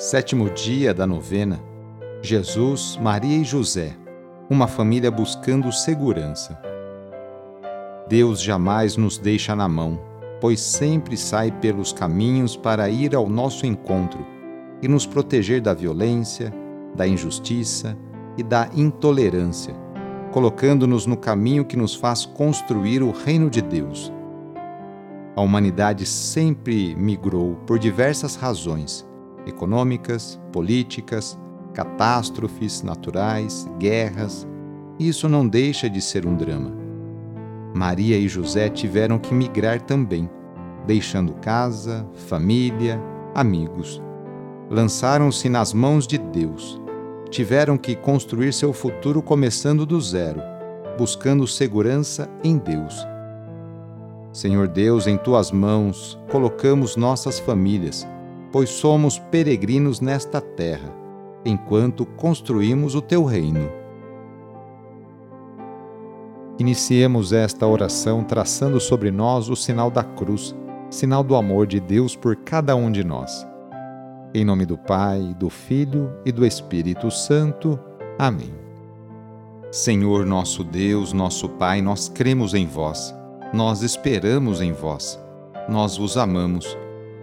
Sétimo dia da novena. Jesus, Maria e José. Uma família buscando segurança. Deus jamais nos deixa na mão, pois sempre sai pelos caminhos para ir ao nosso encontro e nos proteger da violência, da injustiça e da intolerância, colocando-nos no caminho que nos faz construir o reino de Deus. A humanidade sempre migrou por diversas razões econômicas, políticas, catástrofes naturais, guerras. Isso não deixa de ser um drama. Maria e José tiveram que migrar também, deixando casa, família, amigos. Lançaram-se nas mãos de Deus. Tiveram que construir seu futuro começando do zero, buscando segurança em Deus. Senhor Deus, em tuas mãos colocamos nossas famílias pois somos peregrinos nesta terra, enquanto construímos o teu reino. Iniciemos esta oração traçando sobre nós o sinal da cruz, sinal do amor de Deus por cada um de nós. Em nome do Pai, do Filho e do Espírito Santo. Amém. Senhor nosso Deus, nosso Pai, nós cremos em vós, nós esperamos em vós, nós vos amamos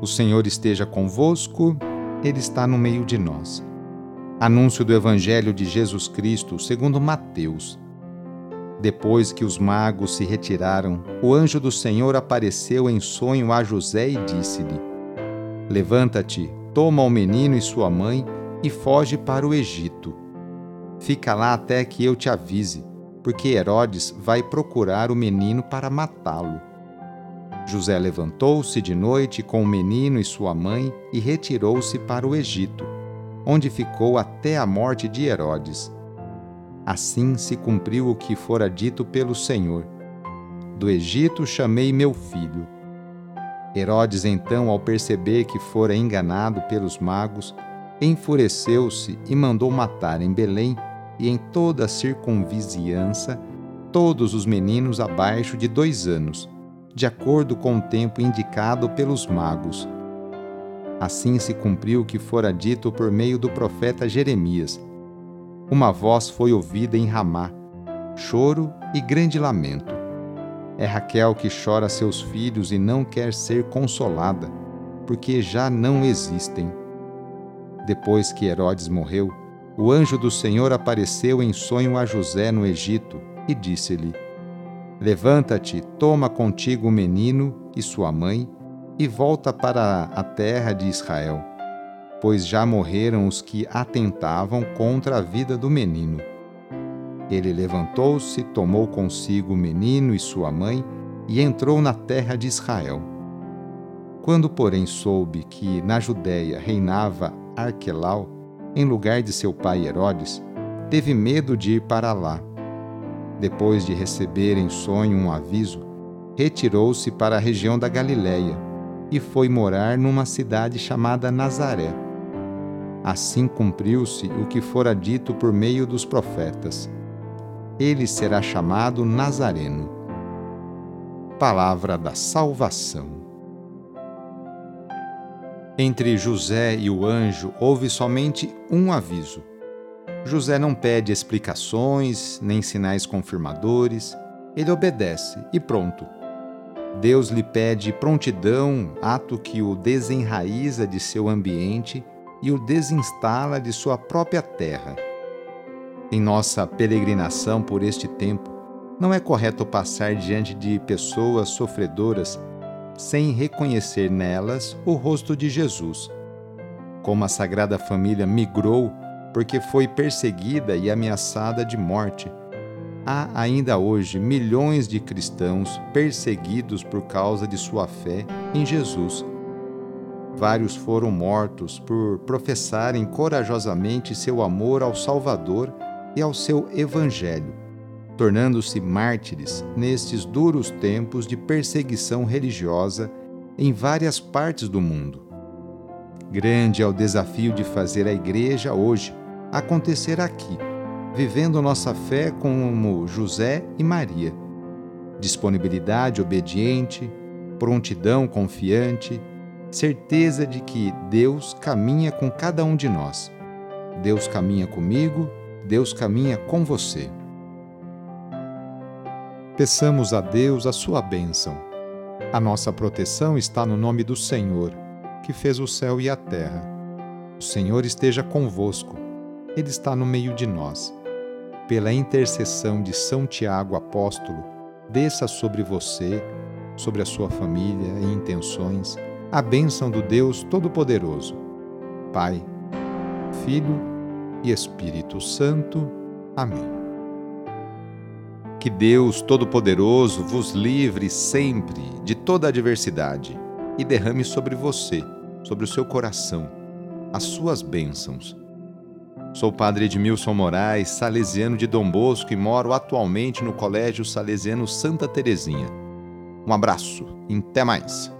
O Senhor esteja convosco, Ele está no meio de nós. Anúncio do Evangelho de Jesus Cristo segundo Mateus. Depois que os magos se retiraram, o anjo do Senhor apareceu em sonho a José e disse-lhe: Levanta-te, toma o menino e sua mãe e foge para o Egito. Fica lá até que eu te avise, porque Herodes vai procurar o menino para matá-lo. José levantou-se de noite com o menino e sua mãe e retirou-se para o Egito, onde ficou até a morte de Herodes. Assim se cumpriu o que fora dito pelo Senhor: Do Egito chamei meu filho. Herodes, então, ao perceber que fora enganado pelos magos, enfureceu-se e mandou matar em Belém e em toda a circunvizinhança todos os meninos abaixo de dois anos de acordo com o tempo indicado pelos magos. Assim se cumpriu o que fora dito por meio do profeta Jeremias. Uma voz foi ouvida em Ramá, choro e grande lamento. É Raquel que chora seus filhos e não quer ser consolada, porque já não existem. Depois que Herodes morreu, o anjo do Senhor apareceu em sonho a José no Egito e disse-lhe: Levanta-te, toma contigo o menino e sua mãe e volta para a terra de Israel, pois já morreram os que atentavam contra a vida do menino. Ele levantou-se, tomou consigo o menino e sua mãe e entrou na terra de Israel. Quando, porém, soube que na Judéia reinava Arquelau, em lugar de seu pai Herodes, teve medo de ir para lá depois de receber em sonho um aviso, retirou-se para a região da Galiléia e foi morar numa cidade chamada Nazaré. Assim cumpriu-se o que fora dito por meio dos profetas. Ele será chamado Nazareno. Palavra da Salvação. Entre José e o anjo houve somente um aviso José não pede explicações nem sinais confirmadores, ele obedece e pronto. Deus lhe pede prontidão, ato que o desenraiza de seu ambiente e o desinstala de sua própria terra. Em nossa peregrinação por este tempo, não é correto passar diante de pessoas sofredoras sem reconhecer nelas o rosto de Jesus. Como a Sagrada Família migrou porque foi perseguida e ameaçada de morte. Há ainda hoje milhões de cristãos perseguidos por causa de sua fé em Jesus. Vários foram mortos por professarem corajosamente seu amor ao Salvador e ao seu Evangelho, tornando-se mártires nestes duros tempos de perseguição religiosa em várias partes do mundo. Grande é o desafio de fazer a Igreja hoje acontecer aqui, vivendo nossa fé como José e Maria. Disponibilidade obediente, prontidão confiante, certeza de que Deus caminha com cada um de nós. Deus caminha comigo, Deus caminha com você. Peçamos a Deus a sua bênção. A nossa proteção está no nome do Senhor, que fez o céu e a terra. O Senhor esteja convosco, Ele está no meio de nós. Pela intercessão de São Tiago Apóstolo, desça sobre você, sobre a sua família e intenções a bênção do Deus Todo-Poderoso, Pai, Filho e Espírito Santo. Amém. Que Deus Todo-Poderoso vos livre sempre de toda adversidade e derrame sobre você, sobre o seu coração, as suas bênçãos. Sou Padre Edmilson Moraes, salesiano de Dom Bosco e moro atualmente no Colégio Salesiano Santa Terezinha. Um abraço e até mais!